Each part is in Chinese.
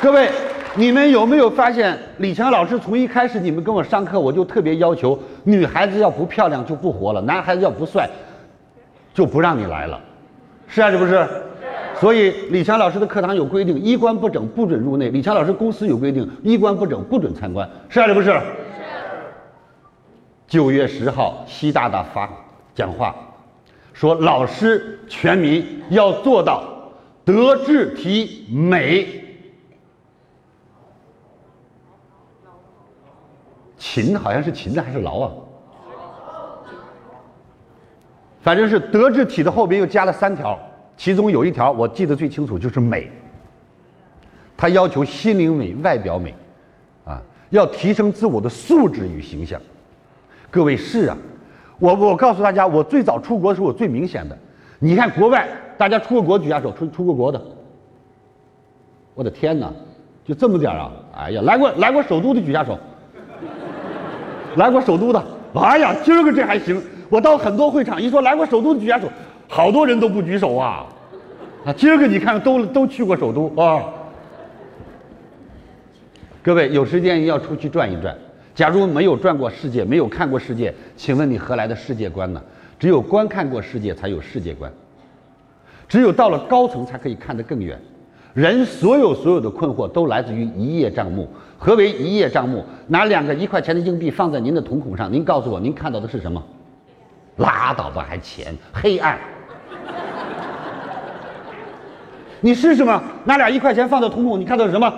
各位，你们有没有发现，李强老师从一开始你们跟我上课，我就特别要求女孩子要不漂亮就不活了，男孩子要不帅就不让你来了，是啊，是不是？所以李强老师的课堂有规定，衣冠不整不准入内。李强老师公司有规定，衣冠不整不准参观，是啊，是不是？九月十号，习大大发讲话，说老师全民要做到德智体美。勤好像是勤的还是劳啊？反正是德智体的后边又加了三条，其中有一条我记得最清楚，就是美。他要求心灵美、外表美，啊，要提升自我的素质与形象。各位是啊，我我告诉大家，我最早出国的时候，我最明显的，你看国外大家出过国举下手，出出过国的，我的天哪，就这么点啊！哎呀，来过来过首都的举下手。来过首都的，哎呀，今儿个这还行。我到很多会场一说来过首都举下手，好多人都不举手啊。啊，今儿个你看都都去过首都啊。各位有时间要出去转一转。假如没有转过世界，没有看过世界，请问你何来的世界观呢？只有观看过世界，才有世界观。只有到了高层，才可以看得更远。人所有所有的困惑都来自于一叶障目。何为一叶障目？拿两个一块钱的硬币放在您的瞳孔上，您告诉我，您看到的是什么？拉倒吧，还钱？黑暗。你试试嘛？拿俩一块钱放在瞳孔，你看到什么？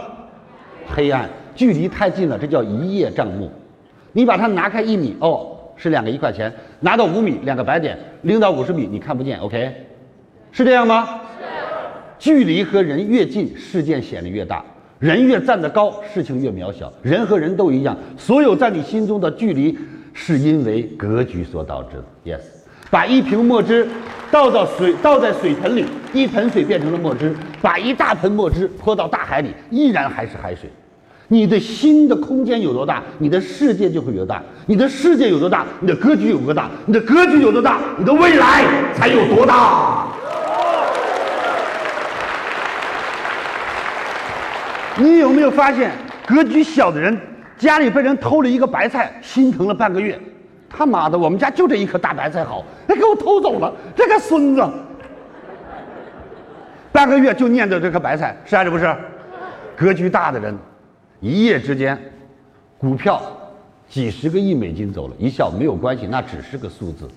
黑暗。距离太近了，这叫一叶障目。你把它拿开一米，哦，是两个一块钱；拿到五米，两个白点；零到五十米，你看不见。OK，是这样吗？是。距离和人越近，事件显得越大。人越站得高，事情越渺小。人和人都一样，所有在你心中的距离，是因为格局所导致的。Yes，把一瓶墨汁倒到水，倒在水盆里，一盆水变成了墨汁；把一大盆墨汁泼到大海里，依然还是海水。你的心的空间有多大，你的世界就会有多大；你的世界有多大，你的格局有多大；你的格局有多大，你的未来才有多大。你有没有发现，格局小的人家里被人偷了一个白菜，心疼了半个月。他妈的，我们家就这一颗大白菜好，他给我偷走了，这个孙子，半个月就念叨这颗白菜，是还是不是？格局大的人，一夜之间，股票几十个亿美金走了，一笑没有关系，那只是个数字。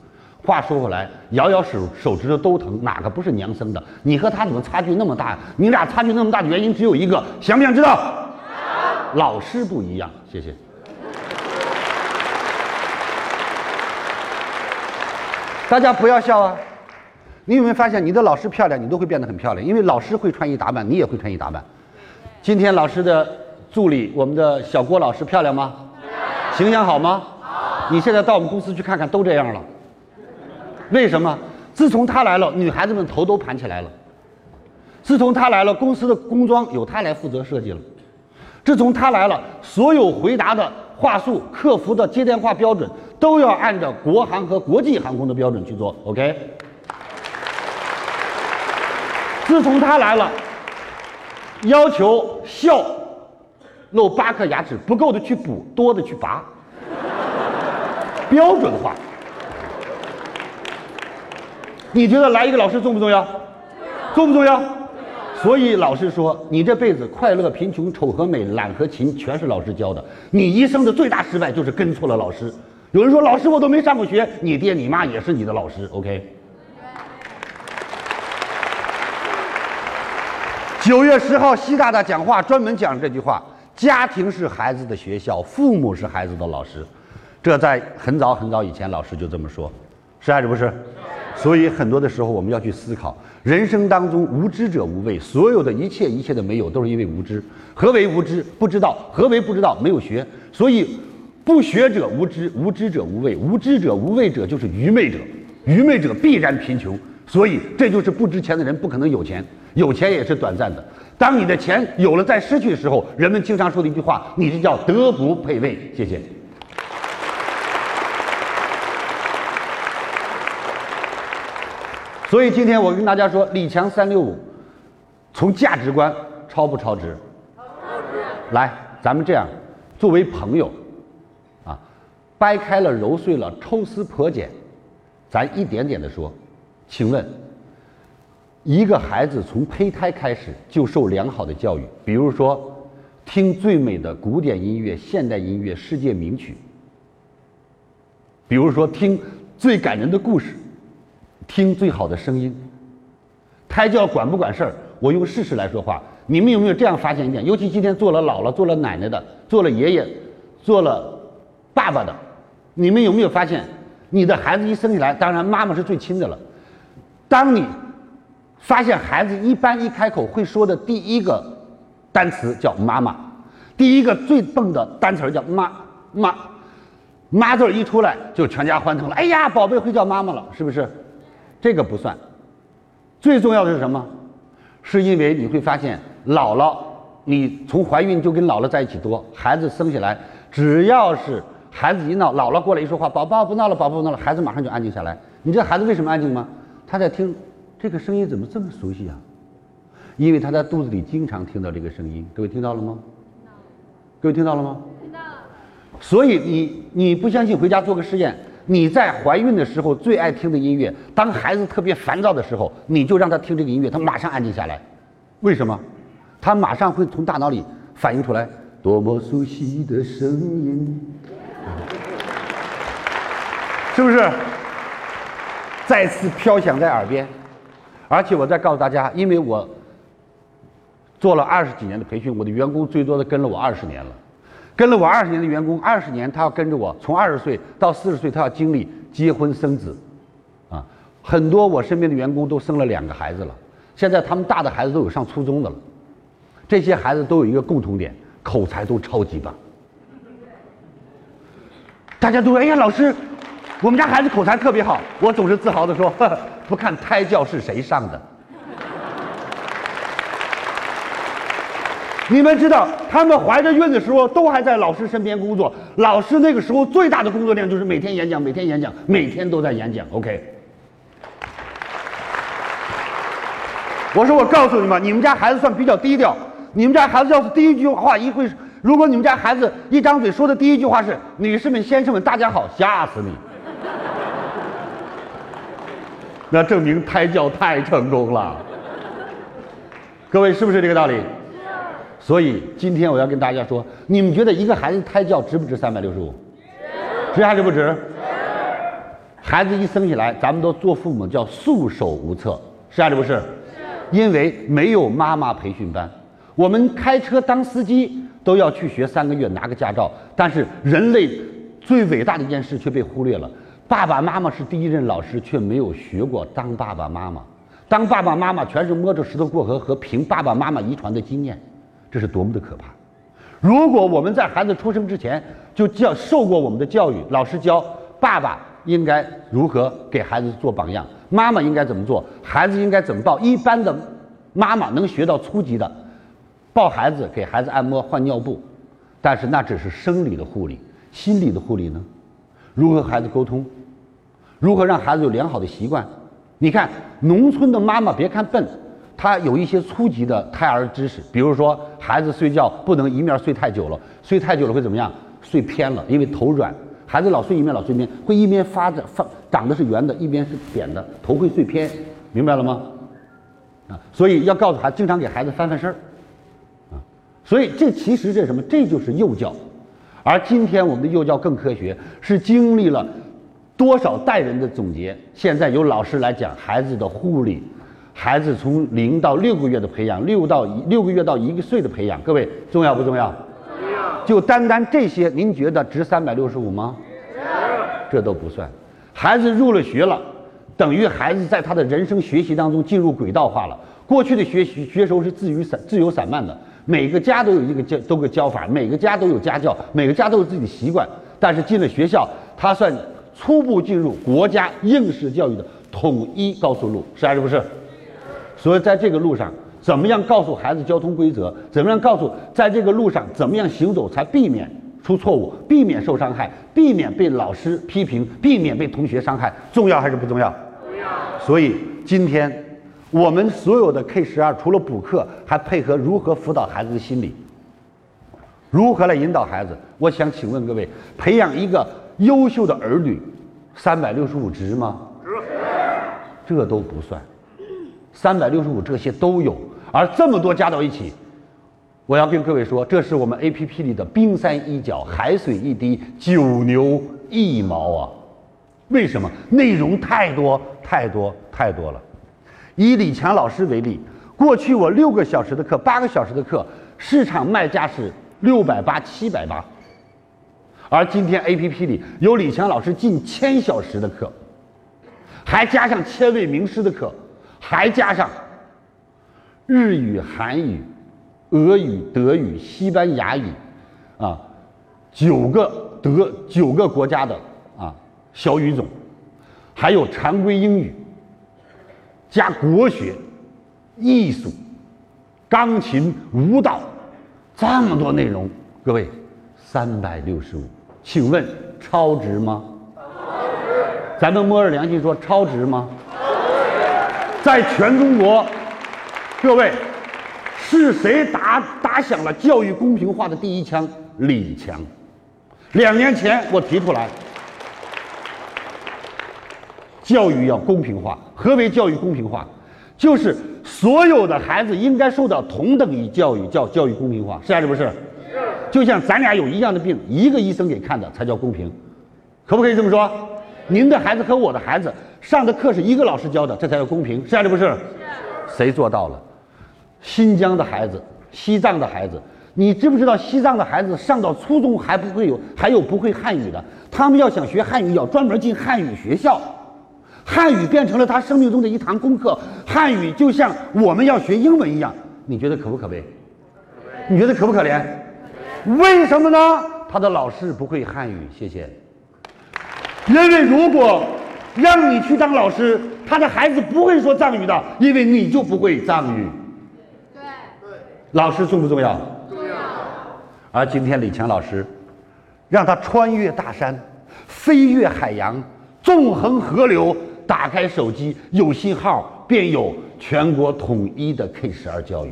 话说回来，摇摇手手指头都疼，哪个不是娘生的？你和他怎么差距那么大？你俩差距那么大的原因只有一个，想不想知道？老师不一样。谢谢。大家不要笑啊！你有没有发现，你的老师漂亮，你都会变得很漂亮，因为老师会穿衣打扮，你也会穿衣打扮。今天老师的助理，我们的小郭老师漂亮吗？形象好吗？好。你现在到我们公司去看看，都这样了。为什么？自从他来了，女孩子们头都盘起来了。自从他来了，公司的工装由他来负责设计了。自从他来了，所有回答的话术、客服的接电话标准都要按照国航和国际航空的标准去做。OK。自从他来了，要求笑露八颗牙齿不够的去补，多的去拔，标准化。你觉得来一个老师重不重要？重不重要？所以老师说，你这辈子快乐、贫穷、丑和美、懒和勤，全是老师教的。你一生的最大失败就是跟错了老师。有人说，老师我都没上过学，你爹你妈也是你的老师。OK。九月十号，习大大讲话专门讲这句话：家庭是孩子的学校，父母是孩子的老师。这在很早很早以前，老师就这么说，是还是不是？所以很多的时候，我们要去思考，人生当中无知者无畏，所有的一切一切的没有，都是因为无知。何为无知？不知道。何为不知道？没有学。所以，不学者无知，无知者无畏，无知者无畏者就是愚昧者，愚昧者必然贫穷。所以，这就是不值钱的人不可能有钱，有钱也是短暂的。当你的钱有了再失去的时候，人们经常说的一句话，你这叫德不配位。谢谢。所以今天我跟大家说，李强三六五，从价值观超不超值？来，咱们这样，作为朋友，啊，掰开了揉碎了，抽丝剥茧，咱一点点的说，请问，一个孩子从胚胎开始就受良好的教育，比如说，听最美的古典音乐、现代音乐、世界名曲，比如说听最感人的故事，听最好的声音。胎教管不管事儿？我用事实来说话。你们有没有这样发现一点？尤其今天做了姥姥、做了奶奶的、做了爷爷、做了爸爸的，你们有没有发现，你的孩子一生下来，当然妈妈是最亲的了。当你发现孩子一般一开口会说的第一个单词叫妈妈，第一个最笨的单词叫妈妈，妈字一出来就全家欢腾了。哎呀，宝贝会叫妈妈了，是不是？这个不算。最重要的是什么？是因为你会发现，姥姥，你从怀孕就跟姥姥在一起多，孩子生下来，只要是孩子一闹，姥姥过来一说话，宝宝不闹了，宝宝不闹了，孩子马上就安静下来。你知道孩子为什么安静吗？他在听，这个声音怎么这么熟悉啊？因为他在肚子里经常听到这个声音。各位听到了吗？各位听到了吗？听到了。所以你你不相信，回家做个试验。你在怀孕的时候最爱听的音乐，当孩子特别烦躁的时候，你就让他听这个音乐，他马上安静下来。为什么？他马上会从大脑里反映出来，多么熟悉的声音，是不是？再次飘响在耳边。而且我再告诉大家，因为我做了二十几年的培训，我的员工最多的跟了我二十年了。跟了我二十年的员工，二十年他要跟着我，从二十岁到四十岁，他要经历结婚生子，啊，很多我身边的员工都生了两个孩子了，现在他们大的孩子都有上初中的了，这些孩子都有一个共同点，口才都超级棒。大家都说：“哎呀，老师，我们家孩子口才特别好。”我总是自豪地说：“不看胎教是谁上的。”你们知道，他们怀着孕的时候都还在老师身边工作。老师那个时候最大的工作量就是每天演讲，每天演讲，每天都在演讲。OK。我说我告诉你们，你们家孩子算比较低调。你们家孩子要是第一句话一会，如果你们家孩子一张嘴说的第一句话是“女士们、先生们，大家好”，吓死你！那证明胎教太成功了。各位是不是这个道理？所以今天我要跟大家说，你们觉得一个孩子胎教值不值三百六十五？值，值还是不值？孩子一生下来，咱们都做父母叫束手无策，是还是不？是。因为没有妈妈培训班，我们开车当司机都要去学三个月拿个驾照，但是人类最伟大的一件事却被忽略了。爸爸妈妈是第一任老师，却没有学过当爸爸妈妈。当爸爸妈妈全是摸着石头过河和凭爸爸妈妈遗传的经验。这是多么的可怕！如果我们在孩子出生之前就教受过我们的教育，老师教爸爸应该如何给孩子做榜样，妈妈应该怎么做，孩子应该怎么抱。一般的妈妈能学到初级的，抱孩子、给孩子按摩、换尿布，但是那只是生理的护理，心理的护理呢？如何和孩子沟通？如何让孩子有良好的习惯？你看，农村的妈妈别看笨。他有一些初级的胎儿知识，比如说孩子睡觉不能一面睡太久了，睡太久了会怎么样？睡偏了，因为头软。孩子老睡一面老睡偏，会一边发着发长的是圆的，一边是扁的，头会睡偏，明白了吗？啊，所以要告诉孩，经常给孩子翻翻身儿。啊，所以这其实这什么？这就是幼教。而今天我们的幼教更科学，是经历了多少代人的总结，现在由老师来讲孩子的护理。孩子从零到六个月的培养，六到六个月到一个岁的培养，各位重要不重要？重要。就单单这些，您觉得值三百六十五吗？值。这都不算。孩子入了学了，等于孩子在他的人生学习当中进入轨道化了。过去的学习学时候是自由散自由散漫的，每个家都有一个教都个教法，每个家都有家教，每个家都有自己的习惯。但是进了学校，他算初步进入国家应试教育的统一高速路，是还是不是？所以，在这个路上，怎么样告诉孩子交通规则？怎么样告诉在这个路上怎么样行走才避免出错误，避免受伤害，避免被老师批评，避免被同学伤害，重要还是不重要？重要。所以今天我们所有的 K 十二除了补课，还配合如何辅导孩子的心理。如何来引导孩子？我想请问各位，培养一个优秀的儿女，三百六十五值吗？值。这都不算，三百六十五这些都有，而这么多加到一起，我要跟各位说，这是我们 A P P 里的冰山一角，海水一滴，九牛一毛啊！为什么？内容太多太多太多了。以李强老师为例，过去我六个小时的课，八个小时的课，市场卖价是六百八、七百八，而今天 A P P 里有李强老师近千小时的课。还加上千位名师的课，还加上日语、韩语、俄语、德语、西班牙语，啊，九个德九个国家的啊小语种，还有常规英语，加国学、艺术、钢琴、舞蹈，这么多内容，各位三百六十五，请问超值吗？咱们摸着良心说，超值吗？在全中国，各位，是谁打打响了教育公平化的第一枪？李强。两年前我提出来，教育要公平化。何为教育公平化？就是所有的孩子应该受到同等于教育，叫教育公平化，是还是不是？是。就像咱俩有一样的病，一个医生给看的才叫公平，可不可以这么说？您的孩子和我的孩子上的课是一个老师教的，这才叫公平，是还是不是？是。谁做到了？新疆的孩子、西藏的孩子，你知不知道西藏的孩子上到初中还不会有，还有不会汉语的？他们要想学汉语，要专门进汉语学校，汉语变成了他生命中的一堂功课。汉语就像我们要学英文一样，你觉得可不可悲？你觉得可不可怜？为什么呢？他的老师不会汉语。谢谢。因为如果让你去当老师，他的孩子不会说藏语的，因为你就不会藏语。对对，老师重不重要？重要。而今天李强老师，让他穿越大山，飞越海洋，纵横河流，打开手机有信号，便有全国统一的 K 十二教育，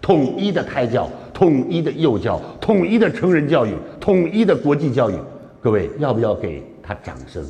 统一的胎教，统一的幼教，统一的成人教育，统一的国际教育。各位要不要给？他掌声。